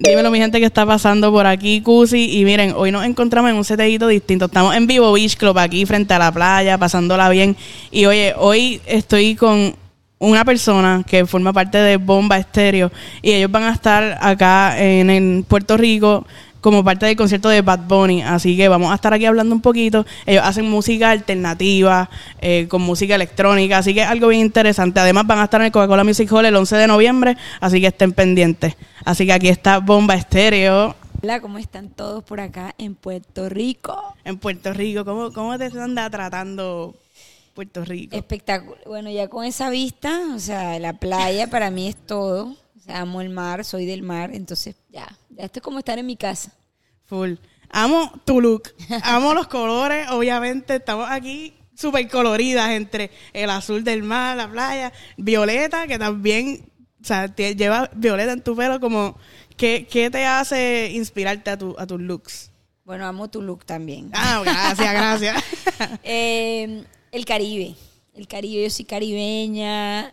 Dímelo, mi gente, que está pasando por aquí, Cusi. Y miren, hoy nos encontramos en un setellito distinto. Estamos en Vivo Beach Club, aquí frente a la playa, pasándola bien. Y oye, hoy estoy con una persona que forma parte de Bomba Estéreo. Y ellos van a estar acá en, en Puerto Rico como parte del concierto de Bad Bunny. Así que vamos a estar aquí hablando un poquito. Ellos hacen música alternativa, eh, con música electrónica, así que es algo bien interesante. Además van a estar en el Coca-Cola Music Hall el 11 de noviembre, así que estén pendientes. Así que aquí está Bomba Estéreo. Hola, ¿cómo están todos por acá en Puerto Rico? En Puerto Rico, ¿cómo, cómo te anda tratando Puerto Rico? Espectacular. Bueno, ya con esa vista, o sea, la playa para mí es todo. Amo el mar, soy del mar, entonces ya, ya esto es como estar en mi casa. Full. Amo tu look, amo los colores, obviamente estamos aquí súper coloridas entre el azul del mar, la playa, violeta, que también, o sea, te- lleva violeta en tu pelo, como, ¿qué, qué te hace inspirarte a, tu, a tus looks? Bueno, amo tu look también. Ah, gracias, gracias. Eh, el Caribe. El Caribe, yo soy caribeña.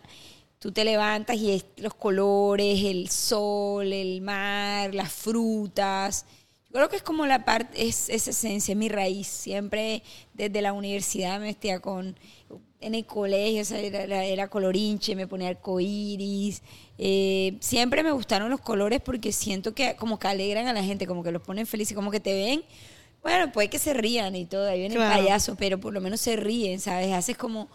Tú te levantas y es los colores, el sol, el mar, las frutas. Yo creo que es como la parte, es esa esencia, es mi raíz. Siempre desde la universidad me vestía con, en el colegio, o sea, era, era- era colorinche, me ponía arcoíris. Eh, siempre me gustaron los colores porque siento que como que alegran a la gente, como que los ponen felices, como que te ven. Bueno, puede que se rían y todo, ahí viene Claro. el payaso, pero por lo menos se ríen, ¿sabes? Haces como,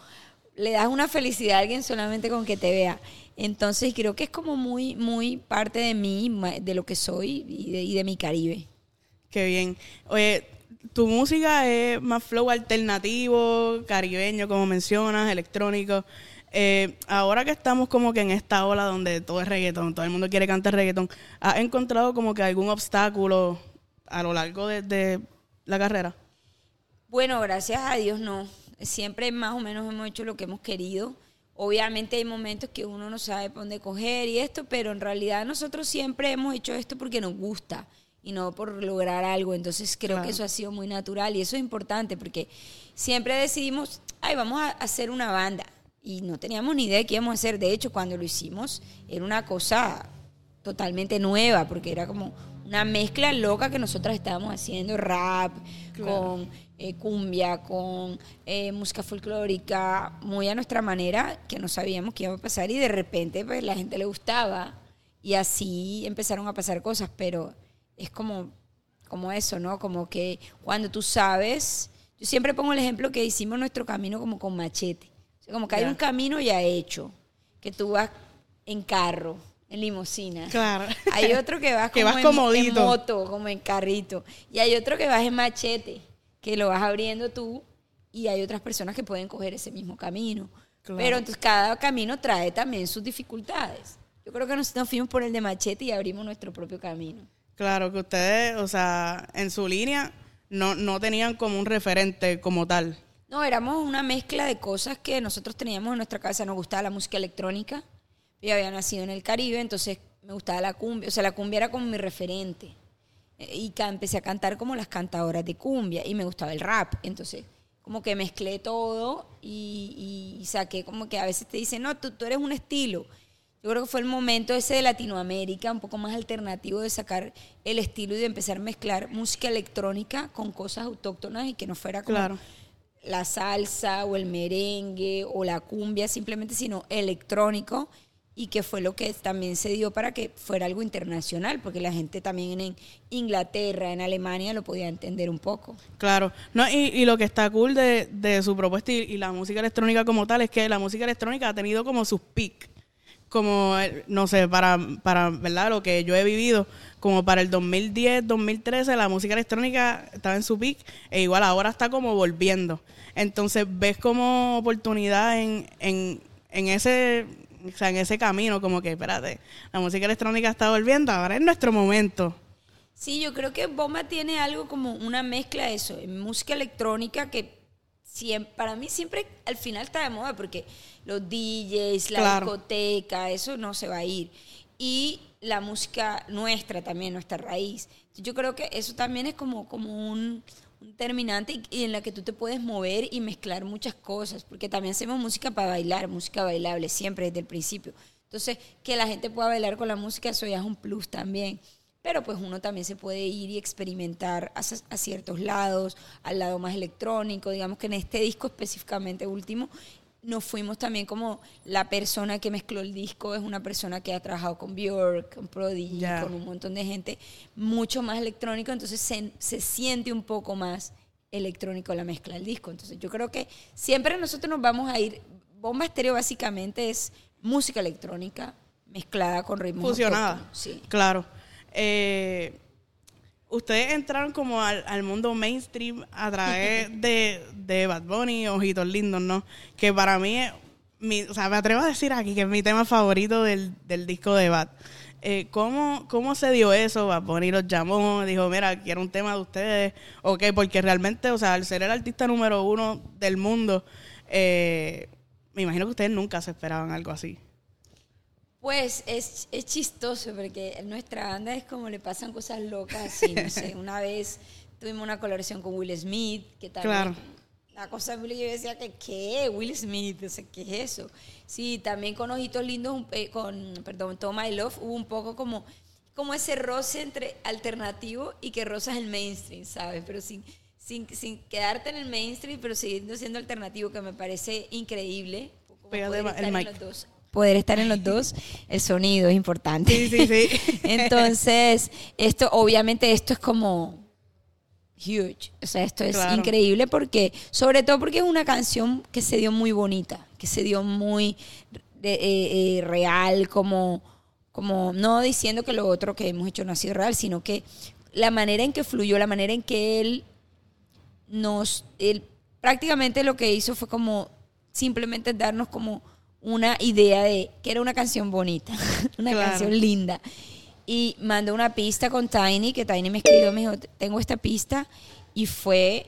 le das una felicidad a alguien solamente con que te vea. Entonces creo que es como muy, muy parte de mí, de lo que soy y de, y de mi Caribe. Qué bien. Oye, tu música es más flow alternativo, caribeño, como mencionas, electrónico. Eh, ahora que estamos como que en esta ola donde todo es reggaetón, todo el mundo quiere cantar reggaetón, ¿has encontrado como que algún obstáculo a lo largo de, de la carrera? Bueno, gracias a Dios no. Siempre más o menos hemos hecho lo que hemos querido. Obviamente hay momentos que uno no sabe por dónde coger y esto, pero en realidad nosotros siempre hemos hecho esto porque nos gusta y no por lograr algo. Entonces creo Claro. que eso ha sido muy natural y eso es importante porque siempre decidimos, ay, vamos a hacer una banda. Y no teníamos ni idea de qué íbamos a hacer. De hecho, cuando lo hicimos, era una cosa totalmente nueva, porque era como una mezcla loca que nosotras estábamos haciendo, rap, con eh, cumbia, con eh, música folclórica, muy a nuestra manera, que no sabíamos qué iba a pasar y de repente pues la gente le gustaba y así empezaron a pasar cosas, pero es como, como eso, ¿no? Como que cuando tú sabes, yo siempre pongo el ejemplo que hicimos nuestro camino como con machete, o sea, como que hay un camino ya hecho, que tú vas en carro, en limusina. Claro. Hay otro que vas, Que como vas en- moto, como en carrito. Y hay otro que vas en machete, que lo vas abriendo tú. Y hay otras personas que pueden coger ese mismo camino. Claro. Pero entonces cada camino trae también sus dificultades. Yo creo que nosotros nos fuimos por el de machete y abrimos nuestro propio camino. Claro, que ustedes, o sea, en su línea no, no tenían como un referente como tal. No, éramos una mezcla de cosas que nosotros teníamos en nuestra casa. Nos gustaba la música electrónica. Yo había nacido en el Caribe, entonces me gustaba la cumbia. O sea, la cumbia era como mi referente. Y empecé a cantar como las cantadoras de cumbia y me gustaba el rap. Entonces, como que mezclé todo y, y saqué como que a veces te dicen, no, tú, tú eres un estilo. Yo creo que fue el momento ese de Latinoamérica, un poco más alternativo de sacar el estilo y de empezar a mezclar música electrónica con cosas autóctonas y que no fuera como Claro. la salsa o el merengue o la cumbia simplemente, sino electrónico y que fue lo que también se dio para que fuera algo internacional, porque la gente también en Inglaterra, en Alemania lo podía entender un poco. Claro, no, y, lo que está cool de, de su propuesta y, la música electrónica como tal es que la música electrónica ha tenido como sus peak, como, eh, no sé, para, para, ¿verdad? Lo que yo he vivido, como para el 2010, 2013, la música electrónica estaba en su peak, e igual ahora está como volviendo. Entonces, ves como oportunidad en, en, en ese... O sea, en ese camino, como que, espérate, la música electrónica está volviendo, ahora es nuestro momento. Sí, yo creo que Bomba tiene algo como una mezcla de eso, en música electrónica que siem- para mí siempre al final está de moda porque los DJs, la Claro. discoteca, eso no se va a ir. Y la música nuestra también, nuestra raíz. Yo creo que eso también es como, como un terminante y, en la que tú te puedes mover y mezclar muchas cosas, porque también hacemos música para bailar, música bailable siempre desde el principio. Entonces, que la gente pueda bailar con la música, eso ya es un plus también. pero pues uno también se puede ir y experimentar a, a, ciertos lados, al lado más electrónico, digamos que en este disco específicamente último, nos fuimos también como la persona que mezcló el disco es una persona que ha trabajado con Björk, con Prodigy, con un montón de gente, mucho más electrónico, entonces se, se siente un poco más electrónico la mezcla del disco. Entonces yo creo que siempre nosotros nos vamos a ir, Bomba Estéreo básicamente es música electrónica mezclada con ritmos Fusionada. Sí. Claro. Eh, ustedes entraron como al, mundo mainstream a través de, de Bad Bunny, Ojitos Lindos, ¿no? Que para mí, mi, o sea, me atrevo a decir aquí que es mi tema favorito del, del disco de Bad. Eh, ¿cómo, ¿Cómo se dio eso? Bad Bunny los llamó, dijo, mira, quiero un tema de ustedes. Ok, porque realmente, o sea, al ser el artista número uno del mundo, eh, me imagino que ustedes nunca se esperaban algo así. Pues es, es chistoso porque en nuestra banda es como le pasan cosas locas. Así, no sé, una vez tuvimos una colaboración con Will Smith, que también claro. la cosa yo decía que qué Will Smith, qué es eso. Sí, también con Ojitos Lindos, eh, con, perdón, Tom I Love, hubo un poco como, como ese roce entre alternativo y que rozas el mainstream, ¿sabes? Pero sin, sin, sin quedarte en el mainstream, pero siguiendo siendo alternativo, que me parece increíble. el mic. Los dos poder estar en los dos, el sonido es importante. Sí, sí, sí. Entonces, esto, obviamente, esto es como huge. O sea, esto es increíble porque, sobre todo porque es una canción que se dio muy bonita, que se dio muy eh, eh, real, como, como, no diciendo que lo otro que hemos hecho no ha sido real, sino que la manera en que fluyó, la manera en que él nos, él prácticamente lo que hizo fue como simplemente darnos como una idea de que era una canción bonita, una canción linda. Y mandó una pista con Tiny, que Tiny me escribió, me dijo, tengo esta pista. Y fue,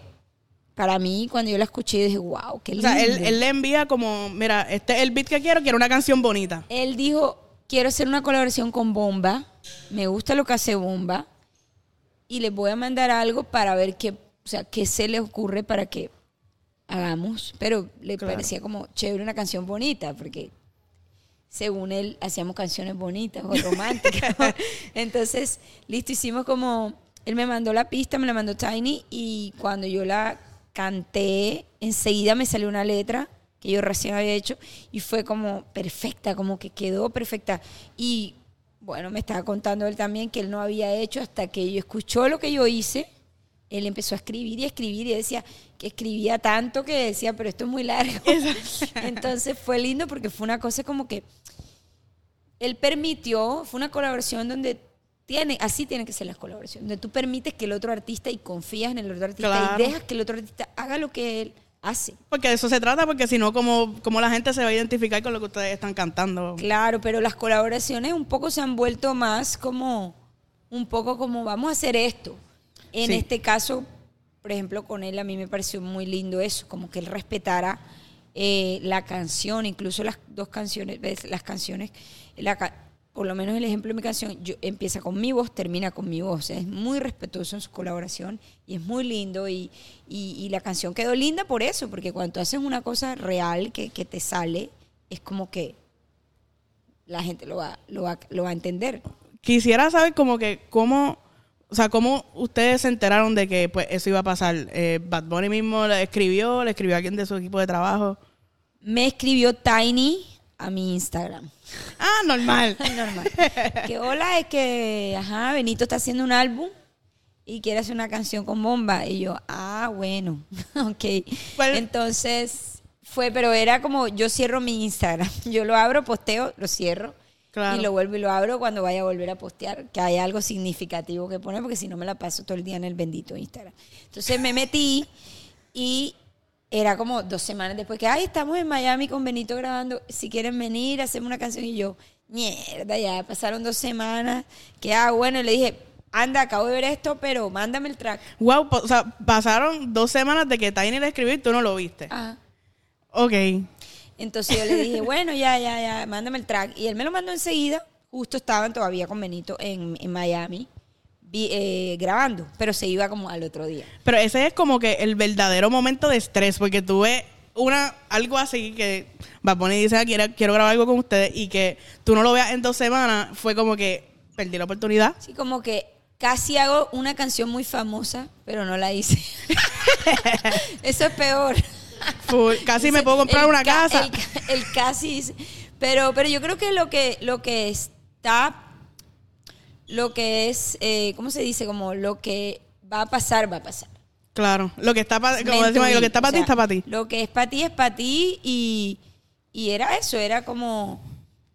para mí, cuando yo la escuché, dije, wow, qué lindo. O sea, él, le envía como, mira, este es el beat que quiero, quiero una canción bonita. Él dijo, quiero hacer una colaboración con Bomba, me gusta lo que hace Bomba, y les voy a mandar algo para ver qué, o sea, qué se le ocurre para que hagamos, pero le parecía como chévere una canción bonita, porque según él hacíamos canciones bonitas o románticas. Entonces, listo, hicimos como, él me mandó la pista, me la mandó Tiny y cuando yo la canté, enseguida me salió una letra que yo recién había hecho y fue como perfecta, como que quedó perfecta. Y bueno, me estaba contando él también que él no había hecho hasta que yo escuchó lo que yo hice él empezó a escribir y escribir y decía que escribía tanto que decía, pero esto es muy largo. Entonces fue lindo porque fue una cosa como que él permitió, fue una colaboración donde tiene, así tiene que ser las colaboraciones, donde tú permites que el otro artista y confías en el otro artista y dejas que el otro artista haga lo que él hace. Porque de eso se trata, porque si no, como, como la gente se va a identificar con lo que ustedes están cantando. Claro, pero las colaboraciones un poco se han vuelto más como, un poco como, vamos a hacer esto. En este caso, por ejemplo, con él a mí me pareció muy lindo eso, como que él respetara eh, la canción, incluso las dos canciones, las canciones, por lo menos el ejemplo de mi canción, yo, empieza con mi voz, termina con mi voz. es muy respetuoso en su colaboración y es muy lindo. Y, y, la canción quedó linda por eso, porque cuando haces una cosa real que, que te sale, es como que la gente lo va, lo va, lo va a entender. Quisiera saber como que cómo o sea, ¿cómo ustedes se enteraron de que pues eso iba a pasar? Eh, ¿Bad Bunny mismo le escribió? ¿Le escribió a alguien de su equipo de trabajo? Me escribió Tiny a mi Instagram. Ah, normal. normal. que hola, es que, ajá, Benito está haciendo un álbum y quiere hacer una canción con bomba. Y yo, ah, bueno, ok. Entonces fue, pero era como, yo cierro mi Instagram. Yo lo abro, posteo, lo cierro y lo vuelvo y lo abro cuando vaya a volver a postear, que hay algo significativo que poner, porque si no me la paso todo el día en el bendito Instagram. Entonces me metí y era como dos semanas después que, ay, estamos en Miami con Benito grabando, si quieren venir, hacemos una canción. Y yo, mierda, ya pasaron dos semanas, que ah, bueno, le dije, anda, acabo de ver esto, pero mándame el track. Wow, o sea, pasaron dos semanas de que Tiny le escribió y tú no lo viste. Ajá. Ok. Entonces yo le dije, bueno, ya, ya, ya, mándame el track. Y él me lo mandó enseguida. Justo estaban todavía con Benito en, Miami. Eh, grabando, pero se iba como al otro día. Pero ese es como que el verdadero momento de estrés, porque tuve una algo así que va y dice, ah, quiero, quiero grabar algo con ustedes y que tú no lo veas en dos semanas, fue como que perdí la oportunidad. Sí, como que casi hago una canción muy famosa, pero no la hice. Eso es peor. Full. Casi me puedo comprar el una ca- casa. El, ca- el casi. Pero, pero yo creo que lo que, lo que está, lo que es, eh, ¿cómo se dice? Como lo que va a pasar, va a pasar. Claro, lo que está para, lo que está para ti, está para ti. Lo que es para ti es para ti y, y era eso, era como,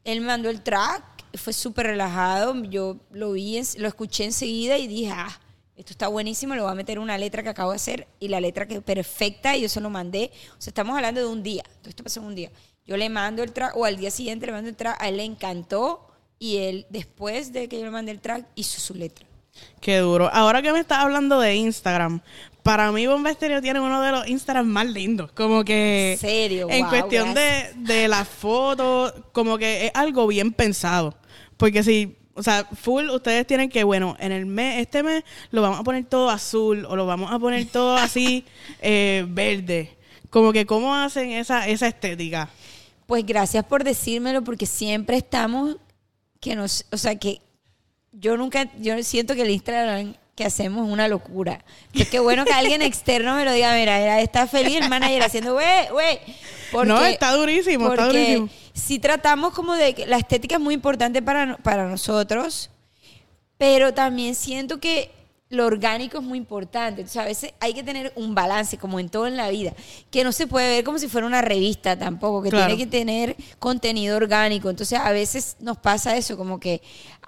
él me mandó el track, fue súper relajado, yo lo vi, lo escuché enseguida y dije, ah, esto está buenísimo, le voy a meter una letra que acabo de hacer y la letra que es perfecta y yo se lo mandé. O sea, estamos hablando de un día, todo esto pasó en un día. Yo le mando el track, o al día siguiente le mando el track, a él le encantó y él, después de que yo le mandé el track, hizo su letra. Qué duro. Ahora que me estás hablando de Instagram, para mí Bomba Estéreo tiene uno de los Instagram más lindos. Como que. ¿En serio? En Wow, cuestión de, de las fotos, como que es algo bien pensado. Porque si. O sea, full, ustedes tienen que, bueno, en el mes, este mes lo vamos a poner todo azul o lo vamos a poner todo así eh, verde. Como que, ¿cómo hacen esa, esa estética? Pues gracias por decírmelo porque siempre estamos que nos, o sea que yo nunca, yo siento que el Instagram que hacemos es una locura. Es que bueno que alguien externo me lo diga, mira, está feliz el manager haciendo, güey, güey. No, está durísimo, está durísimo. Si tratamos como de que la estética es muy importante para, para nosotros, pero también siento que lo orgánico es muy importante. Entonces, a veces hay que tener un balance, como en todo en la vida, que no se puede ver como si fuera una revista tampoco, que Claro. tiene que tener contenido orgánico. Entonces, a veces nos pasa eso, como que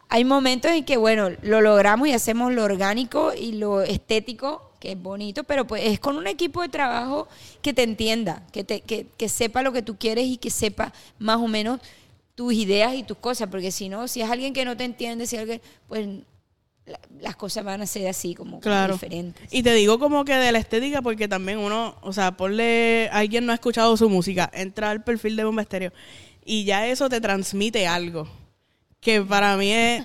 hay momentos en que, bueno, lo logramos y hacemos lo orgánico y lo estético, que es bonito, pero pues es con un equipo de trabajo que te entienda, que, te, que, que sepa lo que tú quieres y que sepa más o menos tus ideas y tus cosas, porque si no, si es alguien que no te entiende, si es alguien, pues la- las cosas van a ser así como Claro. diferentes. Y te digo como que de la estética porque también uno, o sea, ponle, alguien no ha escuchado su música, entra al perfil de Bomba Estéreo y ya eso te transmite algo. Que para mí es...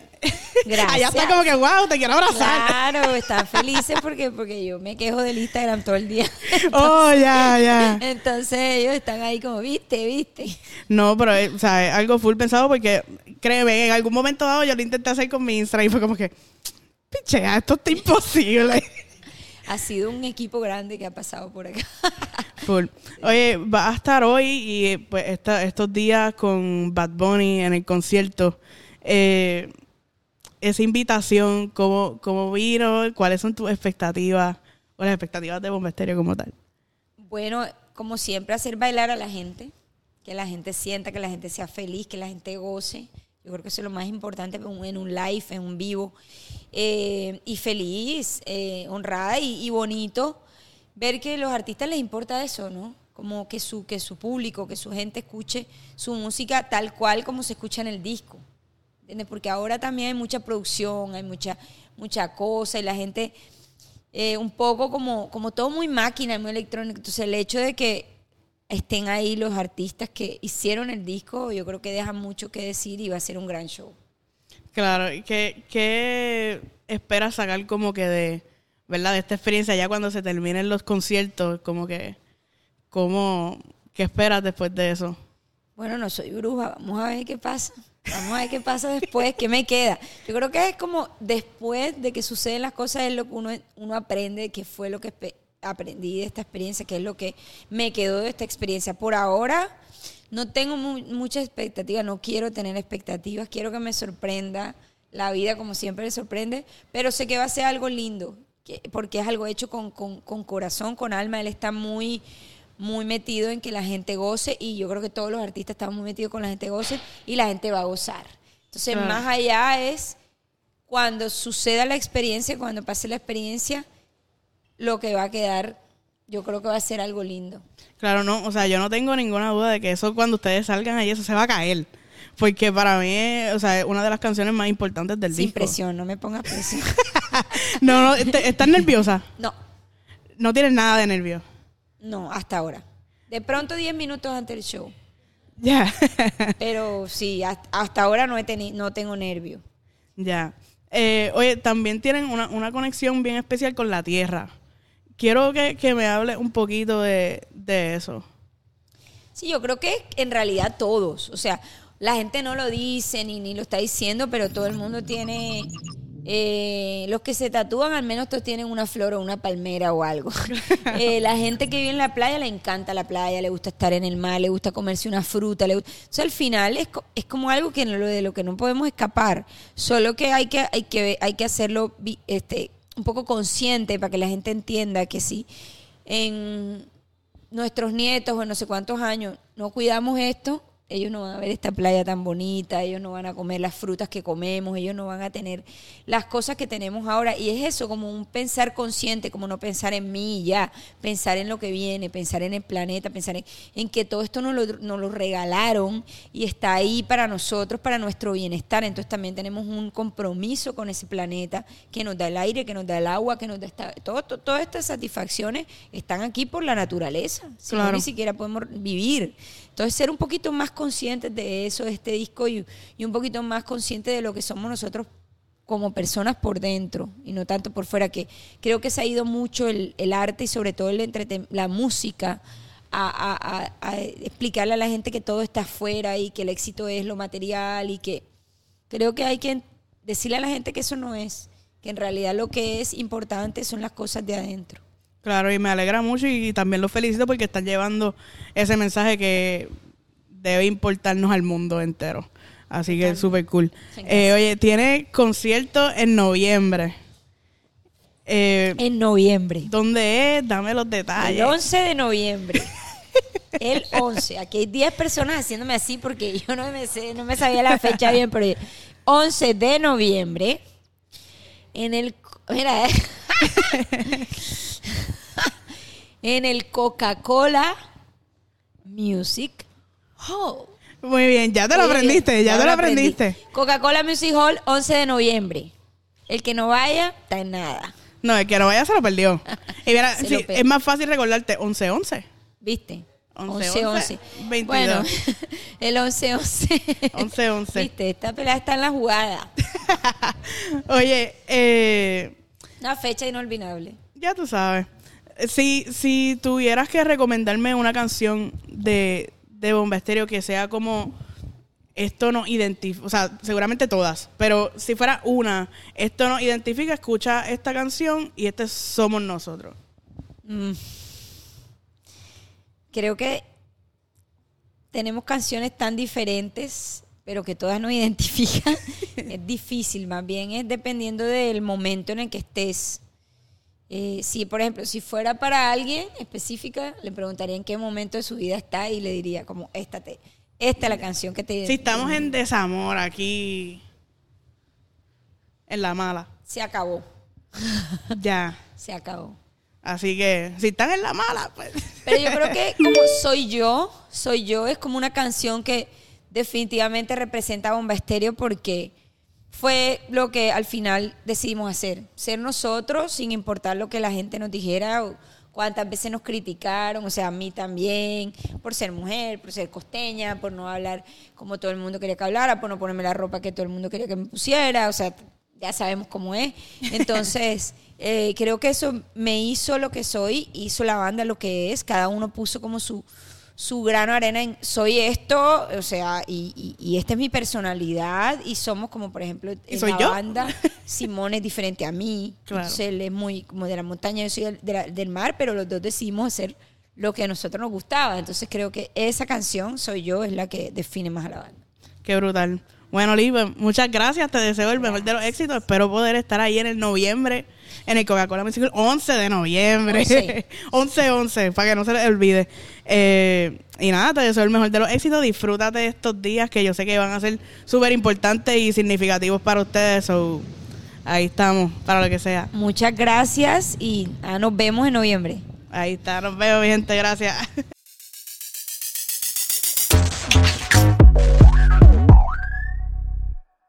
Gracias. Allá está como que, wow, te quiero abrazar. Claro, están felices porque, porque yo me quejo del Instagram todo el día. Oh, ya, ya. Entonces ellos están ahí como, viste, viste. No, pero es, o sea, es algo full pensado porque, créeme, en algún momento dado yo lo intenté hacer con mi Instagram y fue como que, pichea, esto está imposible. Ha sido un equipo grande que ha pasado por acá. Full. Oye, va a estar hoy y eh, pues esta- estos días con Bad Bunny en el concierto. Eh, esa invitación, ¿cómo, ¿cómo vino? ¿Cuáles son tus expectativas? O las expectativas de Bomba Estéreo como tal. Bueno, como siempre, hacer bailar a la gente, que la gente sienta, que la gente sea feliz, que la gente goce. Yo creo que eso es lo más importante en un- live, en un vivo. Eh, y feliz, eh, honrada y, y bonito ver que a los artistas les importa eso, ¿no? Como que su, que su público, que su gente escuche su música tal cual como se escucha en el disco. ¿Entiendes? Porque ahora también hay mucha producción, hay mucha, mucha cosa y la gente eh, un poco como, como todo muy máquina, muy electrónico. Entonces el hecho de que estén ahí los artistas que hicieron el disco, yo creo que deja mucho que decir y va a ser un gran show. Claro, ¿y ¿qué, qué esperas sacar como que de, ¿verdad? De esta experiencia ya cuando se terminen los conciertos, como que, ¿cómo, qué esperas después de eso? Bueno, no soy bruja, vamos a ver qué pasa. Vamos a ver qué pasa después, qué me queda. Yo creo que es como después de que suceden las cosas es lo que uno, uno aprende, qué fue lo que aprendí de esta experiencia, qué es lo que me quedó de esta experiencia. Por ahora no tengo mu- mucha expectativa, no quiero tener expectativas, quiero que me sorprenda la vida como siempre me sorprende, pero sé que va a ser algo lindo, que- porque es algo hecho con, con- con corazón, con alma, él está muy muy metido en que la gente goce y yo creo que todos los artistas están muy metidos con la gente goce y la gente va a gozar. Entonces, Claro. más allá es cuando suceda la experiencia, cuando pase la experiencia, lo que va a quedar, yo creo que va a ser algo lindo. Claro, no, o sea, yo no tengo ninguna duda de que eso cuando ustedes salgan ahí, eso se va a caer. Porque para mí, o sea, es una de las canciones más importantes del Sin disco. presión, no me pongas presión. No, no, ¿estás nerviosa? no, No tienes nada de nervio. No, hasta ahora. De pronto 10 minutos antes del show. Ya. Pero sí, hasta, ahora no, he teni- no tengo nervio. ya. Eh, oye, también tienen una, una conexión bien especial con la tierra. Quiero que, que me hable un poquito de, de eso. Sí, yo creo que en realidad todos, o sea, la gente no lo dice ni, ni lo está diciendo, pero todo el mundo tiene eh, los que se tatúan, al menos todos tienen una flor o una palmera o algo. Eh, la gente que vive en la playa le encanta la playa, le gusta estar en el mar, le gusta comerse una fruta. Le gusta... O sea, al final es, es como algo que de lo que no podemos escapar. Solo que hay que, hay que, hay que hacerlo este, un poco consciente para que la gente entienda que si en nuestros nietos o no sé cuántos años no cuidamos esto, ellos no van a ver esta playa tan bonita, ellos no van a comer las frutas que comemos, ellos no van a tener las cosas que tenemos ahora. Y es eso, como un pensar consciente, como no pensar en mí ya, pensar en lo que viene, pensar en el planeta, pensar en, que todo esto nos lo, nos lo regalaron y está ahí para nosotros, para nuestro bienestar. Entonces también tenemos un compromiso con ese planeta que nos da el aire, que nos da el agua, que nos da esta, todo, todas estas satisfacciones están aquí por la naturaleza. Si no, ni siquiera podemos vivir. Entonces, ser un poquito más conscientes de eso, de este disco, y, un poquito más conscientes de lo que somos nosotros como personas por dentro y no tanto por fuera, que creo que se ha ido mucho el, arte y sobre todo el la música a, explicarle a la gente que todo está afuera y que el éxito es lo material y que creo que hay que decirle a la gente que eso no es, que en realidad lo que es importante son las cosas de adentro. Claro, y me alegra mucho y también los felicito porque están llevando ese mensaje que debe importarnos al mundo entero. Así que es súper cool. Eh, oye, tiene concierto en noviembre. Eh, en noviembre. ¿Dónde es? Dame los detalles. El 11 de noviembre. El 11. Aquí hay 10 personas haciéndome así porque yo no me, sé, no me sabía la fecha bien, pero 11 de noviembre. En el... Mira, eh. en el Coca-Cola Music Hall. Muy bien, ya te lo aprendiste, ya, te lo aprendiste. Coca-Cola Music Hall, 11 de noviembre. El que no vaya, está en nada. No, el que no vaya se lo perdió. Y mira, es más fácil recordarte 11-11. ¿Viste? 11-11. Bueno, el 11-11. 11-11. Viste, esta pelea está en la jugada. Oye, eh... Una fecha inolvidable. Ya tú sabes si, si tuvieras que recomendarme una canción de, de Bomba que sea como esto nos identifica, o sea, seguramente todas, pero si fuera una, esto nos identifica, escucha esta canción y este somos nosotros. Mm. Creo que tenemos canciones tan diferentes, pero que todas nos identifican. es difícil, más bien es dependiendo del momento en el que estés. Eh, si, por ejemplo, si fuera para alguien específica, le preguntaría en qué momento de su vida está y le diría como, esta, te, esta es la canción que te... Si estamos en desamor aquí, en la mala. Se acabó. ya. Se acabó. Así que, si están en la mala, pues... Pero yo creo que como soy yo, soy yo, es como una canción que definitivamente representa a Bomba Estéreo porque fue lo que al final decidimos hacer. Ser nosotros sin importar lo que la gente nos dijera o cuántas veces nos criticaron, o sea, a mí también, por ser mujer, por ser costeña, por no hablar como todo el mundo quería que hablara, por no ponerme la ropa que todo el mundo quería que me pusiera, o sea, ya sabemos cómo es. Entonces, eh, creo que eso me hizo lo que soy, hizo la banda lo que es, cada uno puso como su su grano arena en soy esto, o sea, y, y, esta es mi personalidad y somos como por ejemplo en la yo? banda Simón es diferente a mí, él es muy como de la montaña, yo soy del, mar, pero los dos decidimos hacer lo que a nosotros nos gustaba, entonces creo que esa canción soy yo es la que define más a la banda. Qué brutal. Bueno, Oliver, muchas gracias. Te deseo el mejor de los éxitos. Espero poder estar ahí en el noviembre, en el Coca-Cola Music 11 de noviembre. 11-11, para que no se les olvide. Eh, y nada, te deseo el mejor de los éxitos. Disfrútate de estos días que yo sé que van a ser súper importantes y significativos para ustedes. ahí estamos, para lo que sea. Muchas gracias y ah, nos vemos en noviembre. Ahí está, nos vemos, mi gente. Gracias.